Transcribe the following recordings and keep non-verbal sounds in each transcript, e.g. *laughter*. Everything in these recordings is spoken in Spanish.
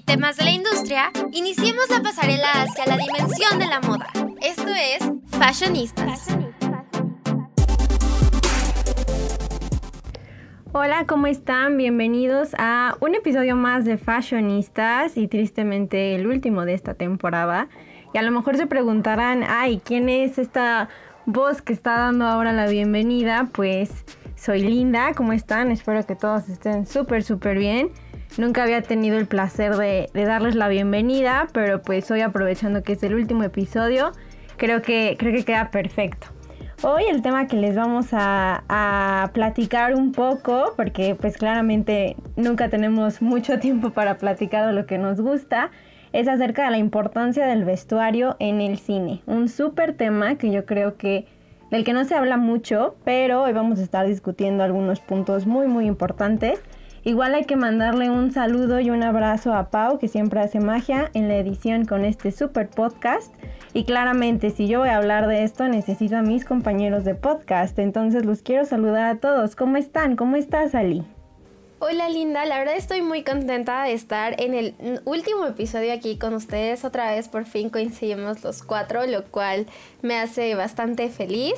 y temas de la industria, iniciemos la pasarela hacia la dimensión de la moda. Esto es Fashionistas. Hola, ¿cómo están? Bienvenidos a un episodio más de Fashionistas y tristemente el último de esta temporada. Y a lo mejor se preguntarán, ay, ¿quién es esta voz que está dando ahora la bienvenida? Pues soy Linda, ¿cómo están? Espero que todos estén súper, súper bien. Nunca había tenido el placer de, darles la bienvenida, pero pues hoy aprovechando que es el último episodio, creo que, creo que queda perfecto. Hoy el tema que les vamos a, platicar un poco, porque pues claramente nunca tenemos mucho tiempo para platicar de lo que nos gusta, es acerca de la importancia del vestuario en el cine. Un súper tema que yo creo que del que no se habla mucho, pero hoy vamos a estar discutiendo algunos puntos muy muy importantes. Igual hay que mandarle un saludo y un abrazo a Pau, que siempre hace magia en la edición con este super podcast. Y claramente, si yo voy a hablar de esto, necesito a mis compañeros de podcast. Entonces los quiero saludar a todos. ¿Cómo están? ¿Cómo estás, Ali? Hola Linda, la verdad estoy muy contenta de estar en el último episodio aquí con ustedes. Otra vez por fin coincidimos los cuatro, lo cual me hace bastante feliz.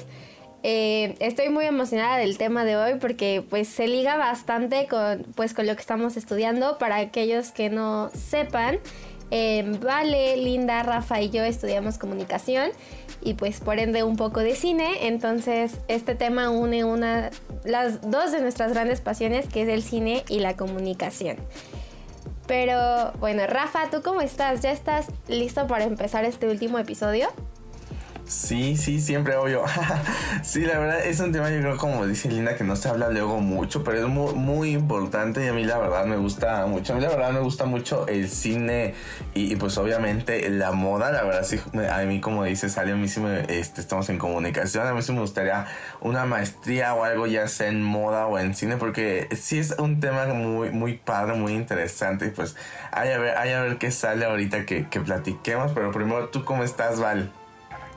Eh, estoy muy emocionada del tema de hoy porque pues se liga bastante con, pues, con lo que estamos estudiando. Para aquellos que no sepan, eh, Vale, Linda, Rafa y yo estudiamos comunicación y pues por ende un poco de cine. Entonces este tema une una, las dos de nuestras grandes pasiones que es el cine y la comunicación. Pero bueno, Rafa, ¿tú cómo estás? ¿Ya estás listo para empezar este último episodio? Sí, sí, siempre obvio. *laughs* sí, la verdad es un tema, yo creo, como dice Linda, que no se habla luego mucho, pero es muy, muy importante y a mí la verdad me gusta mucho. A mí la verdad me gusta mucho el cine y, pues obviamente la moda, la verdad sí, a mí como dice Sally, a mí sí me, este, estamos en comunicación, a mí sí me gustaría una maestría o algo ya sea en moda o en cine, porque sí es un tema muy, muy padre, muy interesante y pues hay a ver, hay a ver qué sale ahorita que, que platiquemos, pero primero tú cómo estás, Val.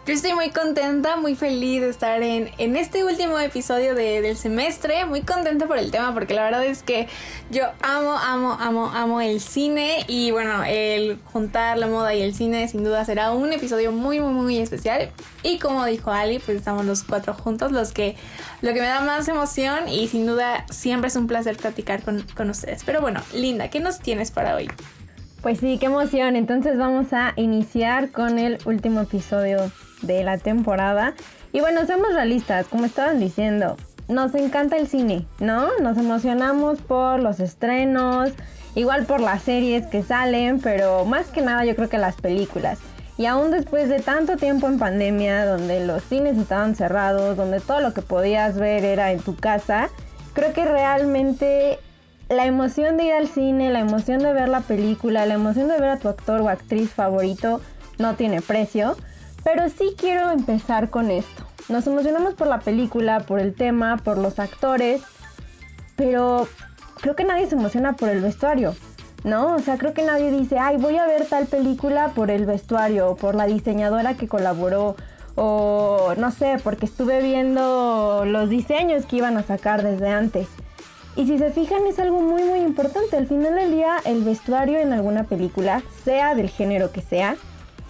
Yo estoy muy contenta, muy feliz de estar en, en este último episodio del semestre. Muy contenta por el tema porque la verdad es que yo amo, amo, amo, amo el cine. Y bueno, el juntar la moda y el cine sin duda será un episodio muy, muy, muy especial. Y como dijo Ali, pues estamos los cuatro juntos, los que lo que me da más emoción y sin duda siempre es un placer platicar con, con ustedes. Pero bueno, Linda, ¿qué nos tienes para hoy? Pues sí, qué emoción. Entonces vamos a iniciar con el último episodio de la temporada. Y bueno, seamos realistas, como estaban diciendo, nos encanta el cine, ¿no? Nos emocionamos por los estrenos, igual por las series que salen, pero más que nada yo creo que las películas. Y aún después de tanto tiempo en pandemia, donde los cines estaban cerrados, donde todo lo que podías ver era en tu casa, creo que realmente la emoción de ir al cine, la emoción de ver la película, la emoción de ver a tu actor o actriz favorito no tiene precio. Pero sí quiero empezar con esto. Nos emocionamos por la película, por el tema, por los actores, pero creo que nadie se emociona por el vestuario, ¿no? O sea, creo que nadie dice, ay, voy a ver tal película por el vestuario, o por la diseñadora que colaboró, o no sé, porque estuve viendo los diseños que iban a sacar desde antes. Y si se fijan es algo muy muy importante. Al final del día el vestuario en alguna película, sea del género que sea,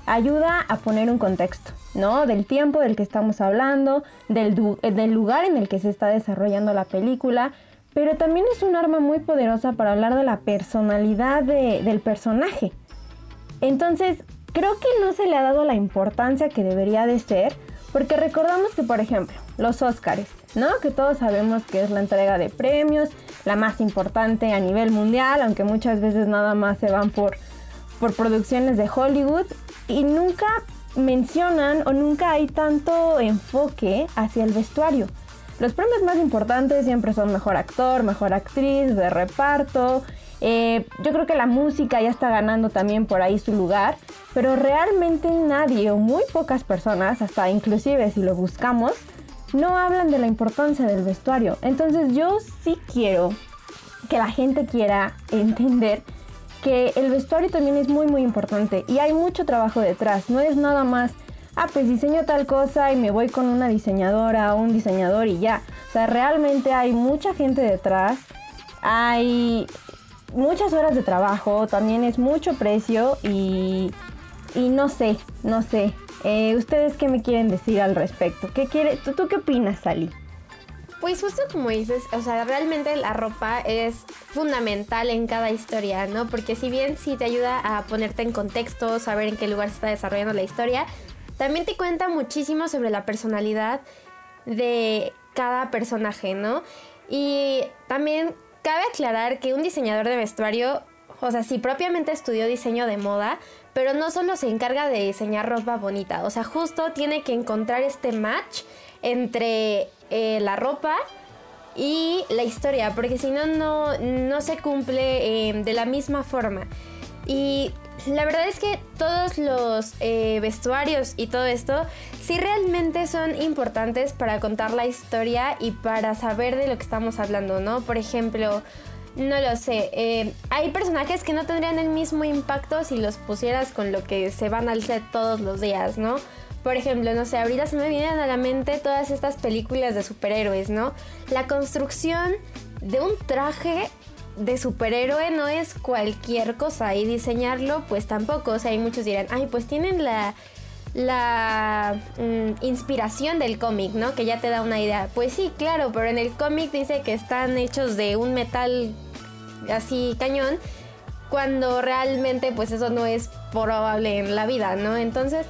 ayuda a poner un contexto, ¿no? Del tiempo del que estamos hablando, del, del lugar en el que se está desarrollando la película, pero también es un arma muy poderosa para hablar de la personalidad del personaje. Entonces, creo que no se le ha dado la importancia que debería de ser, porque recordamos que, por ejemplo, los Oscars, ¿no? Que todos sabemos que es la entrega de premios, la más importante a nivel mundial, aunque muchas veces nada más se van por, por producciones de Hollywood y nunca mencionan o nunca hay tanto enfoque hacia el vestuario. Los premios más importantes siempre son mejor actor, mejor actriz, de reparto. Eh, yo creo que la música ya está ganando también por ahí su lugar, pero realmente nadie o muy pocas personas, hasta inclusive si lo buscamos, no hablan de la importancia del vestuario. Entonces yo sí quiero que la gente quiera *laughs* entender que el vestuario también es muy muy importante y hay mucho trabajo detrás, no es nada más, ah, pues diseño tal cosa y me voy con una diseñadora o un diseñador y ya. O sea, realmente hay mucha gente detrás, hay muchas horas de trabajo, también es mucho precio y, y no sé, no sé. Eh, ¿Ustedes qué me quieren decir al respecto? ¿Qué quiere, tú, ¿Tú qué opinas, Sally? Pues justo como dices, o sea, realmente la ropa es fundamental en cada historia, ¿no? Porque si bien sí te ayuda a ponerte en contexto, saber en qué lugar se está desarrollando la historia, también te cuenta muchísimo sobre la personalidad de cada personaje, ¿no? Y también cabe aclarar que un diseñador de vestuario, o sea, sí propiamente estudió diseño de moda, pero no solo se encarga de diseñar ropa bonita, o sea, justo tiene que encontrar este match entre eh, la ropa y la historia, porque si no, no se cumple eh, de la misma forma. Y la verdad es que todos los eh, vestuarios y todo esto sí realmente son importantes para contar la historia y para saber de lo que estamos hablando, ¿no? Por ejemplo, no lo sé, hay personajes que no tendrían el mismo impacto si los pusieras con lo que se van al set todos los días, ¿no? Por ejemplo, no sé, ahorita se me vienen a la mente todas estas películas de superhéroes, ¿no? La construcción de un traje de superhéroe no es cualquier cosa y diseñarlo pues tampoco. O sea, hay muchos dirán, ay, pues tienen la, la mm, inspiración del cómic, ¿no? Que ya te da una idea. Pues sí, claro, pero en el cómic dice que están hechos de un metal así cañón, cuando realmente pues eso no es probable en la vida, ¿no? Entonces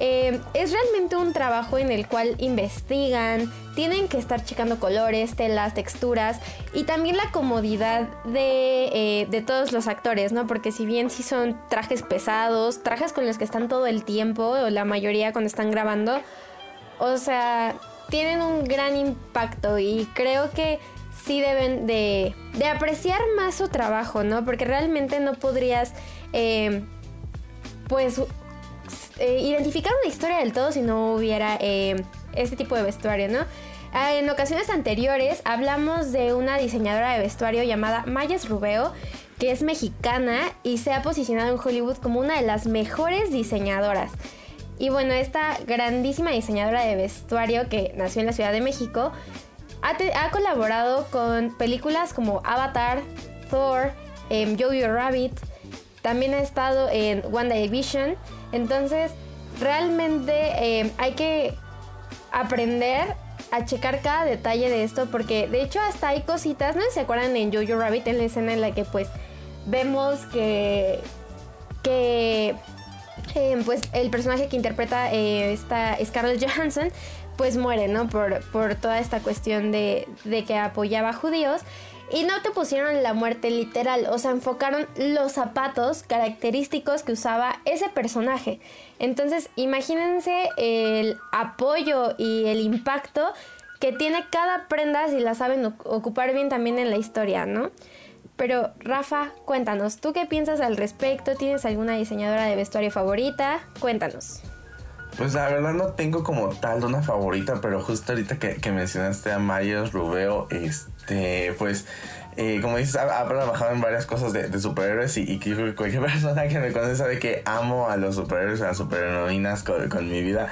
eh, es realmente un trabajo en el cual investigan, tienen que estar checando colores, telas, texturas y también la comodidad de, eh, todos los actores, ¿no? Porque si bien sí son trajes pesados, trajes con los que están todo el tiempo, o la mayoría cuando están grabando, o sea, tienen un gran impacto y creo que sí deben de, apreciar más su trabajo, ¿no? Porque realmente no podrías, eh, pues, eh, identificar una historia del todo si no hubiera eh, este tipo de vestuario, ¿no? Ah, en ocasiones anteriores hablamos de una diseñadora de vestuario llamada Mayes Rubeo, que es mexicana y se ha posicionado en Hollywood como una de las mejores diseñadoras. Y bueno, esta grandísima diseñadora de vestuario que nació en la Ciudad de México ha, colaborado con películas como Avatar, Thor, eh, Jojo Rabbit, también ha estado en One Division entonces, realmente eh, hay que aprender a checar cada detalle de esto porque de hecho hasta hay cositas, no se acuerdan en Jojo Rabbit en la escena en la que pues vemos que que eh, pues el personaje que interpreta eh, esta Scarlett Johansson pues muere, ¿no? Por, por toda esta cuestión de, de que apoyaba a judíos. Y no te pusieron la muerte literal, o sea, enfocaron los zapatos característicos que usaba ese personaje. Entonces, imagínense el apoyo y el impacto que tiene cada prenda si la saben ocupar bien también en la historia, ¿no? Pero Rafa, cuéntanos, ¿tú qué piensas al respecto? ¿Tienes alguna diseñadora de vestuario favorita? Cuéntanos. Pues la verdad no tengo como tal una favorita, pero justo ahorita que, que mencionaste a Mayos Rubeo, este, pues eh, como dices, ha, trabajado en varias cosas de, superhéroes y, y, cualquier *laughs* persona que me conoce sabe que amo a los superhéroes, a las superheroínas con mi vida.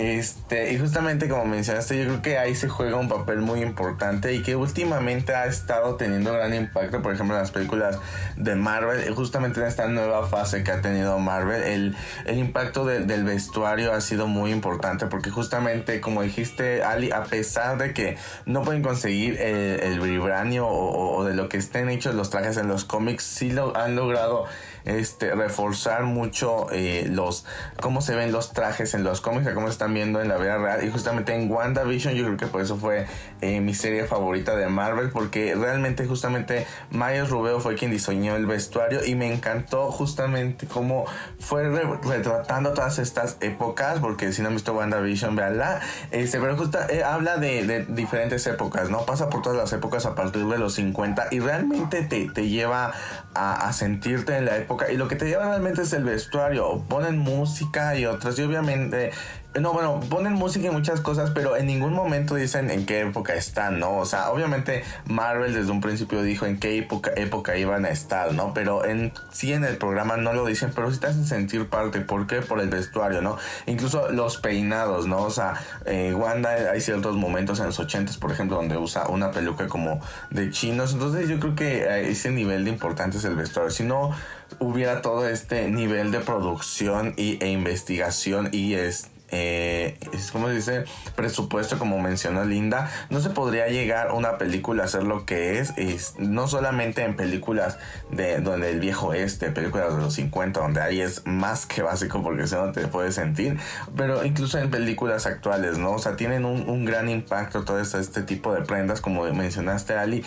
Este, y justamente como mencionaste, yo creo que ahí se juega un papel muy importante y que últimamente ha estado teniendo gran impacto, por ejemplo, en las películas de Marvel, justamente en esta nueva fase que ha tenido Marvel, el, el impacto del vestuario ha sido muy importante porque justamente, como dijiste, Ali, a pesar de que no pueden conseguir el, el vibranio o, o, de lo que estén hechos los trajes en los cómics, sí lo han logrado este, reforzar mucho eh, los cómo se ven los trajes en los cómics, cómo se están viendo en la vida real. Y justamente en WandaVision yo creo que por eso fue eh, mi serie favorita de Marvel, porque realmente justamente Miles Rubeo fue quien diseñó el vestuario y me encantó justamente cómo fue retratando todas estas épocas, porque si no han visto WandaVision, véanla. Este, pero justo eh, habla de, diferentes épocas, ¿no? Pasa por todas las épocas a partir de los 50 y realmente te, te lleva a, a sentirte en la época y lo que te lleva realmente es el vestuario. Ponen música y otras. Y obviamente no, bueno, ponen música y muchas cosas, pero en ningún momento dicen en qué época están, ¿no? O sea, obviamente Marvel desde un principio dijo en qué época, época iban a estar, ¿no? Pero en sí en el programa no lo dicen, pero sí te hacen sentir parte. ¿Por qué? Por el vestuario, ¿no? Incluso los peinados, ¿no? O sea, eh, Wanda hay ciertos momentos en los ochentas, por ejemplo, donde usa una peluca como de chinos. Entonces yo creo que ese nivel de importancia es el vestuario. Si no hubiera todo este nivel de producción y, e investigación y es eh, es como dice, presupuesto, como mencionó Linda, no se podría llegar una película a ser lo que es, es no solamente en películas de donde el viejo este, películas de los 50, donde ahí es más que básico porque si no te puedes sentir, pero incluso en películas actuales, ¿no? O sea, tienen un, un gran impacto todo este, este, tipo de prendas, como mencionaste Ali,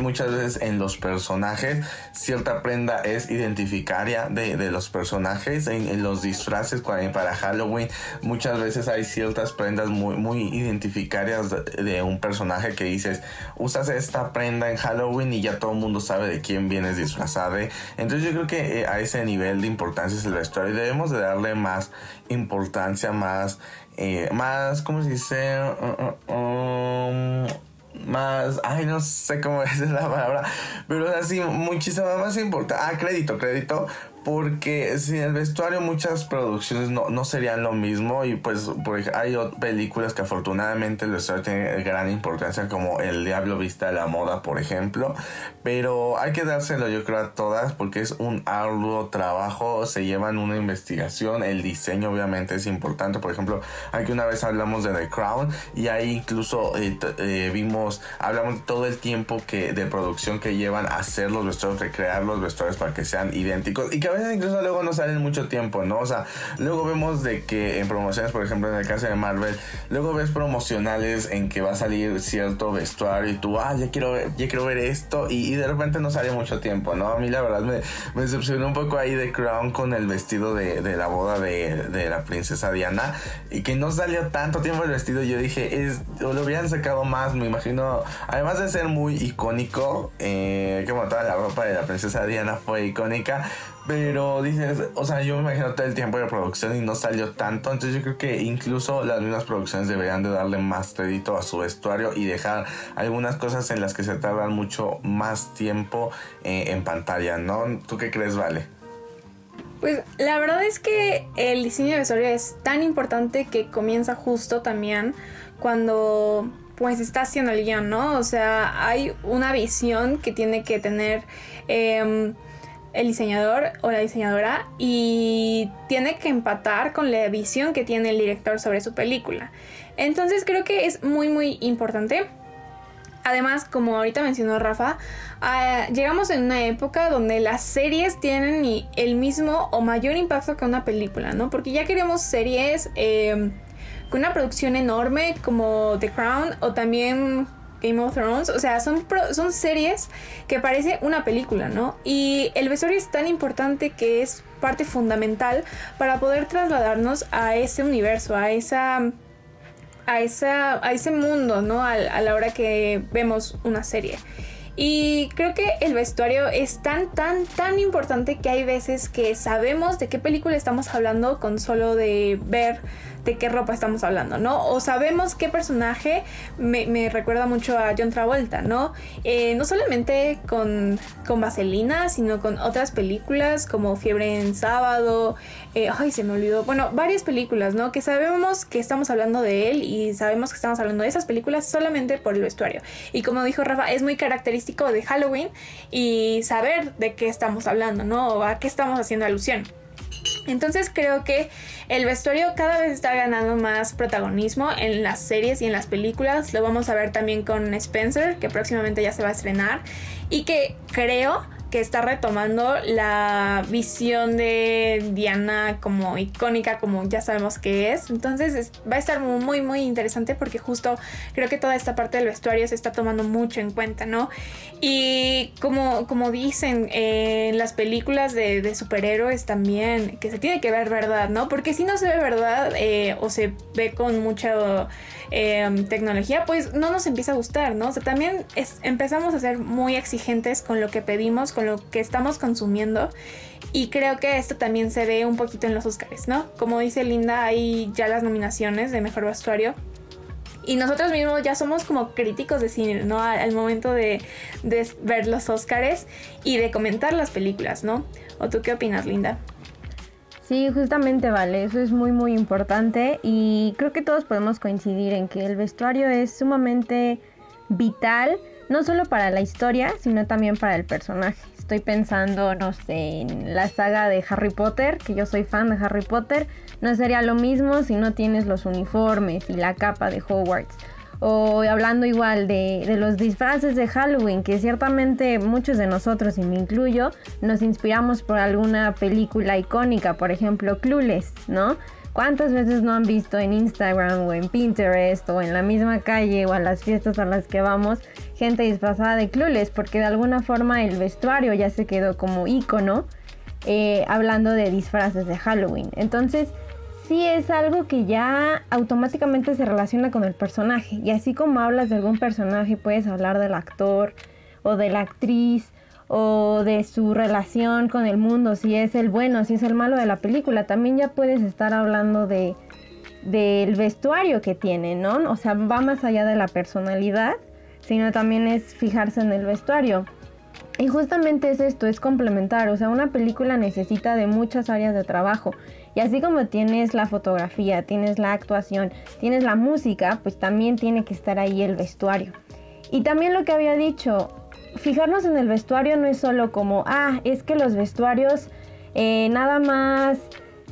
muchas veces en los personajes, cierta prenda es identificaria de, de los personajes, en, en los disfraces para Halloween, muchas muchas veces hay ciertas prendas muy, muy identificarias de, un personaje que dices, usas esta prenda en Halloween y ya todo el mundo sabe de quién vienes disfrazado. Entonces yo creo que eh, a ese nivel de importancia es el vestuario y debemos de darle más importancia, más, eh, más, ¿cómo se dice? Uh, uh, um, más, ay, no sé cómo *laughs* es la palabra, pero así muchísimo más importante. Ah, crédito, crédito porque sin el vestuario muchas producciones no, no serían lo mismo y pues hay películas que afortunadamente el vestuario tiene gran importancia como El Diablo Vista de la Moda por ejemplo pero hay que dárselo yo creo a todas porque es un arduo trabajo se llevan una investigación el diseño obviamente es importante por ejemplo aquí una vez hablamos de The Crown y ahí incluso eh, eh, vimos hablamos todo el tiempo que de producción que llevan a hacer los vestuarios recrear los vestuarios para que sean idénticos y que veces incluso luego no salen mucho tiempo, ¿no? O sea, luego vemos de que en promociones, por ejemplo, en el caso de Marvel, luego ves promocionales en que va a salir cierto vestuario y tú, ah, ya quiero ver, ya quiero ver esto y, de repente no sale mucho tiempo, ¿no? A mí la verdad me, me decepcionó un poco ahí de Crown con el vestido de, de la boda de, de, la princesa Diana y que no salió tanto tiempo el vestido. Yo dije, es, lo hubieran sacado más, me imagino, además de ser muy icónico, eh, como toda la ropa de la princesa Diana fue icónica, pero dices, o sea, yo me imagino todo el tiempo de producción y no salió tanto. Entonces yo creo que incluso las mismas producciones deberían de darle más crédito a su vestuario y dejar algunas cosas en las que se tardan mucho más tiempo eh, en pantalla, ¿no? ¿Tú qué crees, Vale? Pues la verdad es que el diseño de vestuario es tan importante que comienza justo también cuando pues está haciendo el guion, ¿no? O sea, hay una visión que tiene que tener... Eh, el diseñador o la diseñadora y tiene que empatar con la visión que tiene el director sobre su película. Entonces creo que es muy muy importante. Además, como ahorita mencionó Rafa, ah, llegamos en una época donde las series tienen el mismo o mayor impacto que una película, ¿no? Porque ya queremos series eh, con una producción enorme como The Crown o también Game of Thrones. O sea, son, son series que parece una película, ¿no? Y el vestuario es tan importante que es parte fundamental para poder trasladarnos a ese universo, a esa a, esa, a ese mundo, ¿no? A, a, la hora que vemos una serie. Y creo que el vestuario es tan, tan, tan importante que hay veces que sabemos de qué película estamos hablando con solo de ver de qué ropa estamos hablando, ¿no? O sabemos qué personaje me, recuerda mucho a John Travolta, ¿no? Eh, no solamente con, con Vaselina, sino con otras películas como Fiebre en Sábado, eh, ay, se me olvidó, bueno, varias películas, ¿no? Que sabemos que estamos hablando de él y sabemos que estamos hablando de esas películas solamente por el vestuario. Y como dijo Rafa, es muy característico de Halloween y saber de qué estamos hablando, ¿no? O a qué estamos haciendo alusión. Entonces creo que el vestuario cada vez está ganando más protagonismo en las series y en las películas. Lo vamos a ver también con Spencer, que próximamente ya se va a estrenar. Y que creo que está retomando la visión de Diana como icónica, como ya sabemos que es. Entonces va a estar muy, muy interesante porque justo creo que toda esta parte del vestuario se está tomando mucho en cuenta, ¿no? Y como, como dicen en las películas de, superhéroes también, que se tiene que ver verdad, ¿no? Porque si no se ve verdad eh, o se ve con mucha em, tecnología, pues no nos empieza a gustar, ¿no? O sea, también empezamos a ser muy exigentes con lo que pedimos, con con lo que estamos consumiendo. Y creo que esto también se ve un poquito en los Oscars, ¿no? Como dice Linda, hay ya las nominaciones de mejor vestuario. Y nosotros mismos ya somos como críticos de cine, ¿no? Al, momento de, de, ver los Oscars y de comentar las películas, ¿no? ¿O tú qué opinas, Linda? Sí, justamente vale, eso es muy muy importante y creo que todos podemos coincidir en que el vestuario es sumamente vital, no solo para la historia, sino también para el personaje. Estoy pensando, no sé, en la saga de Harry Potter, que yo soy fan de Harry Potter, no sería lo mismo si no tienes los uniformes y la capa de Hogwarts. O hablando igual de, los disfraces de Halloween, que ciertamente muchos de nosotros, y me incluyo, nos inspiramos por alguna película icónica, por ejemplo Clueless, ¿no? ¿Cuántas veces no han visto en Instagram o en Pinterest o en la misma calle o a las fiestas a las que vamos gente disfrazada de Clueless? Porque de alguna forma el vestuario ya se quedó como icono eh, hablando de disfraces de Halloween. Entonces, sí es algo que ya automáticamente se relaciona con el personaje. Y así como hablas de algún personaje, puedes hablar del actor o de la actriz o de su relación con el mundo, si es el bueno, si es el malo de la película. También ya puedes estar hablando de del vestuario que tiene, ¿no? O sea, va más allá de la personalidad, sino también es fijarse en el vestuario. Y justamente es esto, es complementar, o sea, una película necesita de muchas áreas de trabajo. Y así como tienes la fotografía, tienes la actuación, tienes la música, pues también tiene que estar ahí el vestuario. Y también lo que había dicho, fijarnos en el vestuario no es solo como, ah, es que los vestuarios eh, nada más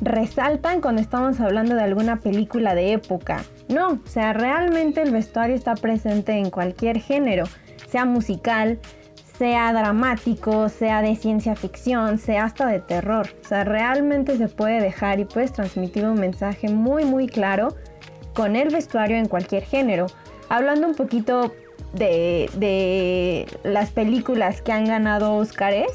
resaltan cuando estamos hablando de alguna película de época. No, o sea, realmente el vestuario está presente en cualquier género, sea musical, sea dramático, sea de ciencia ficción, sea hasta de terror. O sea, realmente se puede dejar y puedes transmitir un mensaje muy muy claro con el vestuario en cualquier género. Hablando un poquito de, de las películas que han ganado Oscars,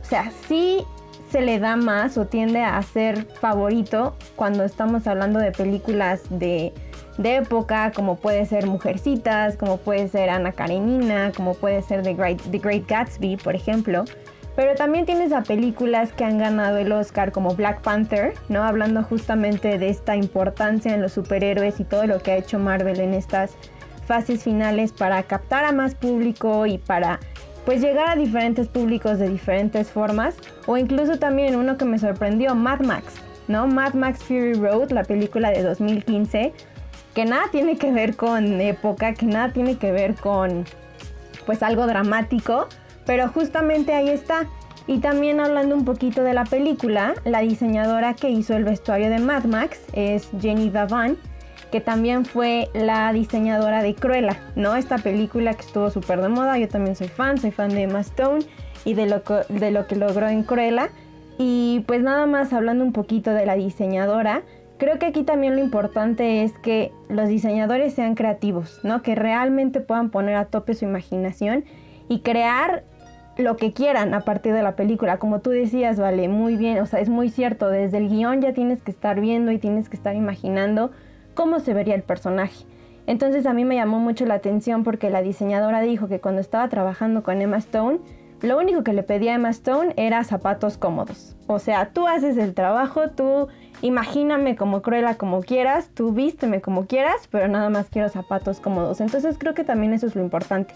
o sea, sí se le da más o tiende a ser favorito cuando estamos hablando de películas de de época, como puede ser Mujercitas, como puede ser Ana Karenina, como puede ser The Great, The Great Gatsby, por ejemplo. Pero también tienes a películas que han ganado el Oscar como Black Panther, ¿no? Hablando justamente de esta importancia en los superhéroes y todo lo que ha hecho Marvel en estas fases finales para captar a más público y para pues llegar a diferentes públicos de diferentes formas. O incluso también uno que me sorprendió, Mad Max, ¿no? Mad Max Fury Road, la película de 2015 que nada tiene que ver con época, que nada tiene que ver con pues algo dramático, pero justamente ahí está. Y también hablando un poquito de la película, la diseñadora que hizo el vestuario de Mad Max es Jenny Davan, que también fue la diseñadora de Cruella, ¿no? Esta película que estuvo súper de moda, yo también soy fan, soy fan de Emma Stone y de lo, de lo que logró en Cruella. Y pues nada más hablando un poquito de la diseñadora, Creo que aquí también lo importante es que los diseñadores sean creativos, ¿no? Que realmente puedan poner a tope su imaginación y crear lo que quieran a partir de la película. Como tú decías, vale, muy bien, o sea, es muy cierto, desde el guion ya tienes que estar viendo y tienes que estar imaginando cómo se vería el personaje. Entonces a mí me llamó mucho la atención porque la diseñadora dijo que cuando estaba trabajando con Emma Stone, lo único que le pedía a Emma Stone era zapatos cómodos. O sea, tú haces el trabajo, tú imagíname como cruela como quieras, tú vísteme como quieras, pero nada más quiero zapatos cómodos. Entonces creo que también eso es lo importante.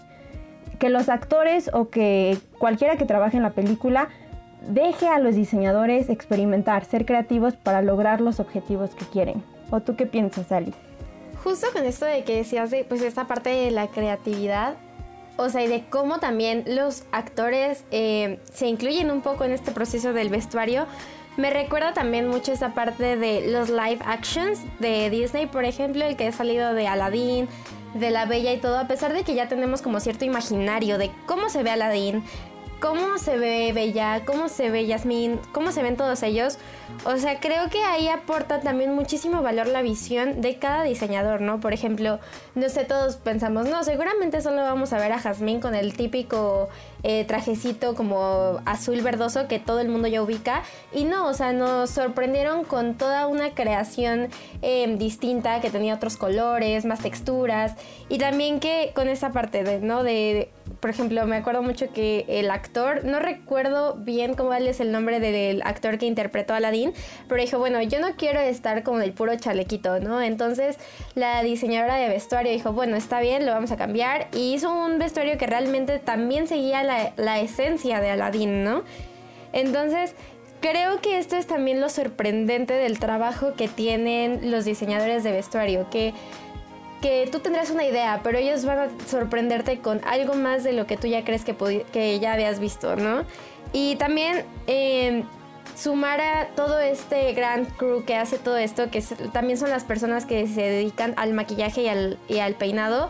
Que los actores o que cualquiera que trabaje en la película deje a los diseñadores experimentar, ser creativos para lograr los objetivos que quieren. ¿O tú qué piensas, Ali? Justo con esto de que decías de pues esta parte de la creatividad, o sea, y de cómo también los actores eh, se incluyen un poco en este proceso del vestuario. Me recuerda también mucho esa parte de los live actions de Disney, por ejemplo, el que ha salido de Aladdin, de La Bella y todo, a pesar de que ya tenemos como cierto imaginario de cómo se ve Aladdin, cómo se ve Bella, cómo se ve Yasmín, cómo se ven todos ellos. O sea, creo que ahí aporta también muchísimo valor la visión de cada diseñador, ¿no? Por ejemplo, no sé, todos pensamos, no, seguramente solo vamos a ver a Jazmín con el típico eh, trajecito como azul verdoso que todo el mundo ya ubica. Y no, o sea, nos sorprendieron con toda una creación em, distinta que tenía otros colores, más texturas. Y también que con esa parte de, ¿no? De por ejemplo, me acuerdo mucho que el actor, no recuerdo bien cómo es el nombre del actor que interpretó a Aladdin, pero dijo, bueno, yo no quiero estar como el puro chalequito, ¿no? Entonces la diseñadora de vestuario dijo, bueno, está bien, lo vamos a cambiar, y hizo un vestuario que realmente también seguía la, la esencia de Aladdin, ¿no? Entonces, creo que esto es también lo sorprendente del trabajo que tienen los diseñadores de vestuario, que que tú tendrás una idea, pero ellos van a sorprenderte con algo más de lo que tú ya crees que, que ya habías visto, ¿no? Y también em, sumar a todo este gran crew que hace todo esto, que también son las personas que se dedican al maquillaje y al, y al peinado,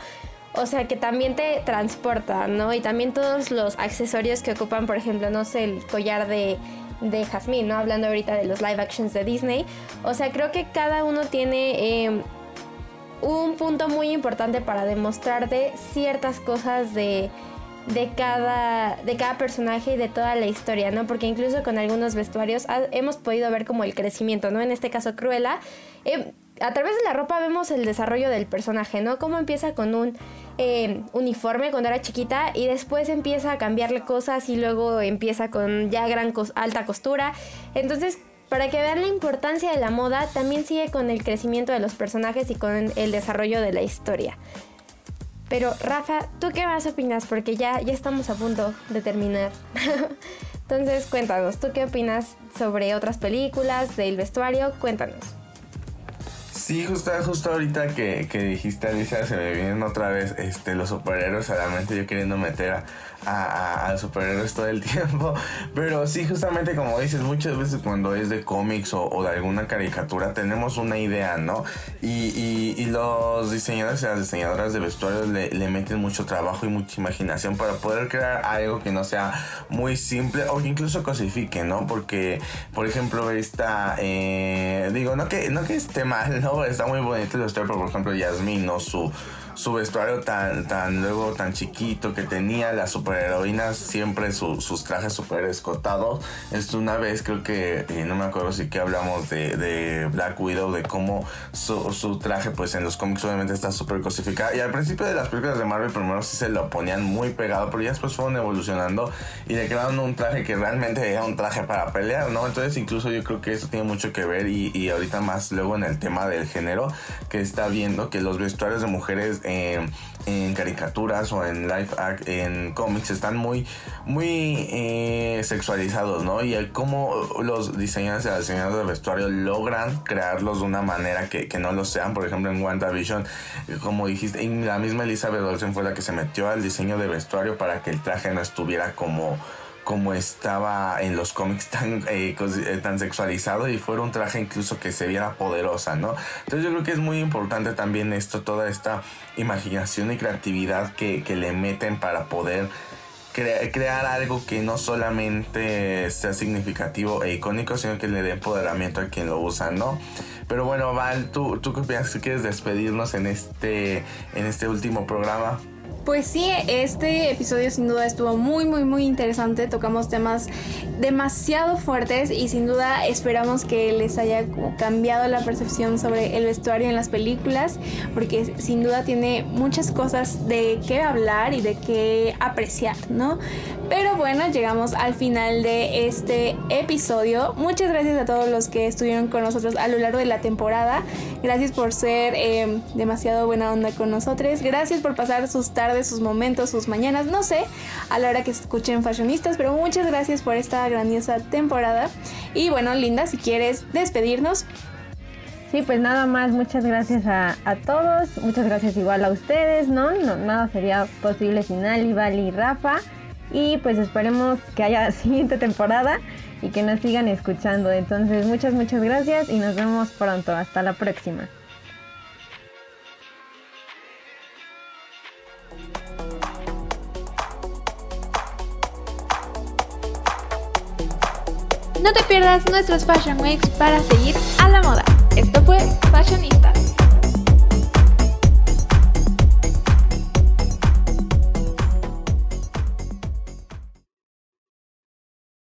o sea, que también te transporta, ¿no? Y también todos los accesorios que ocupan, por ejemplo, no sé, el collar de, de Jasmine, ¿no? Hablando ahorita de los live actions de Disney. O sea, creo que cada uno tiene em, un punto muy importante para demostrarte ciertas cosas de, de, cada, de cada personaje y de toda la historia, ¿no? Porque incluso con algunos vestuarios hemos podido ver como el crecimiento, ¿no? En este caso Cruella. Eh, a través de la ropa vemos el desarrollo del personaje, ¿no? Cómo empieza con un eh, uniforme cuando era chiquita y después empieza a cambiarle cosas y luego empieza con ya gran alta costura. Entonces para que vean la importancia de la moda, también sigue con el crecimiento de los personajes y con el desarrollo de la historia. Pero Rafa, ¿tú qué más opinas? Porque ya, ya estamos a punto de terminar. *laughs* Entonces cuéntanos, ¿tú qué opinas sobre otras películas, del vestuario? Cuéntanos. Sí, justo, justo ahorita que, que dijiste, Alicia, se me vienen otra vez este, los superhéroes a la mente, yo queriendo meter a, a, a, superhéroes todo el *laughs* tiempo. Pero sí, justamente como dices, muchas veces cuando es de cómics o, de alguna caricatura tenemos una idea, ¿no? Y, y, los diseñadores y las diseñadoras de vestuarios le, le, meten mucho trabajo y mucha imaginación para poder crear algo que no sea muy simple o que incluso cosifique, ¿no? Porque, por ejemplo, esta, eh, digo, no que, no que esté mal, *laughs* ¿no? Está muy bonito el vestuario, por ejemplo, Yasmin, ¿no? Su, su vestuario tan, tan luego tan chiquito que tenía las superheroínas siempre sus trajes super escotados. Es una vez creo que eh, no me acuerdo si que hablamos de, de Black Widow de cómo su, su, traje pues en los cómics obviamente está súper cosificado. Y al principio de las películas de Marvel primero sí se lo ponían muy pegado pero ya después fueron evolucionando y le crearon un traje que realmente era un traje para pelear no entonces incluso yo creo que eso tiene mucho que ver y, y ahorita más luego en el tema del género que está viendo que los vestuarios de mujeres en caricaturas o en live act, en cómics están muy, muy eh, sexualizados, ¿no? Y cómo los diseñadores y las diseñadoras de vestuario logran crearlos de una manera que, que, no lo sean. Por ejemplo, en WandaVision, como dijiste, la misma Elizabeth Olsen fue la que se metió al diseño de vestuario para que el traje no estuviera como como estaba en los cómics tan, eh, eh, tan sexualizado y fuera un traje incluso que se viera poderosa, ¿no? Entonces yo creo que es muy importante también esto, toda esta imaginación y creatividad que, que le meten para poder crear algo que no solamente sea significativo e icónico, sino que le dé empoderamiento a quien lo usa, ¿no? Pero bueno, Val, ¿tú, tú qué opinas? ¿Quieres despedirnos en este, en este último programa? Pues sí, este episodio sin duda estuvo muy, muy, muy interesante. Tocamos temas demasiado fuertes y sin duda esperamos que les haya cambiado la percepción sobre el vestuario en las películas, porque sin duda tiene muchas cosas de qué hablar y de qué apreciar, ¿no? Pero bueno, llegamos al final de este episodio. Muchas gracias a todos los que estuvieron con nosotros a lo largo de la temporada. Gracias por ser eh, demasiado buena onda con nosotros. Gracias por pasar sus tardes de sus momentos, sus mañanas, no sé, a la hora que escuchen Fashionistas, pero muchas gracias por esta grandiosa temporada. Y bueno, Linda, si quieres despedirnos. Sí, pues nada más, muchas gracias a, todos, muchas gracias igual a ustedes, ¿no? ¿no? Nada sería posible sin Ali, Vali y Rafa. Y pues esperemos que haya *laughs* siguiente temporada y que nos sigan escuchando. Entonces, muchas, muchas gracias y nos vemos pronto. Hasta la próxima. No te pierdas nuestros Fashion Weeks para seguir a la moda. Esto fue Fashionistas.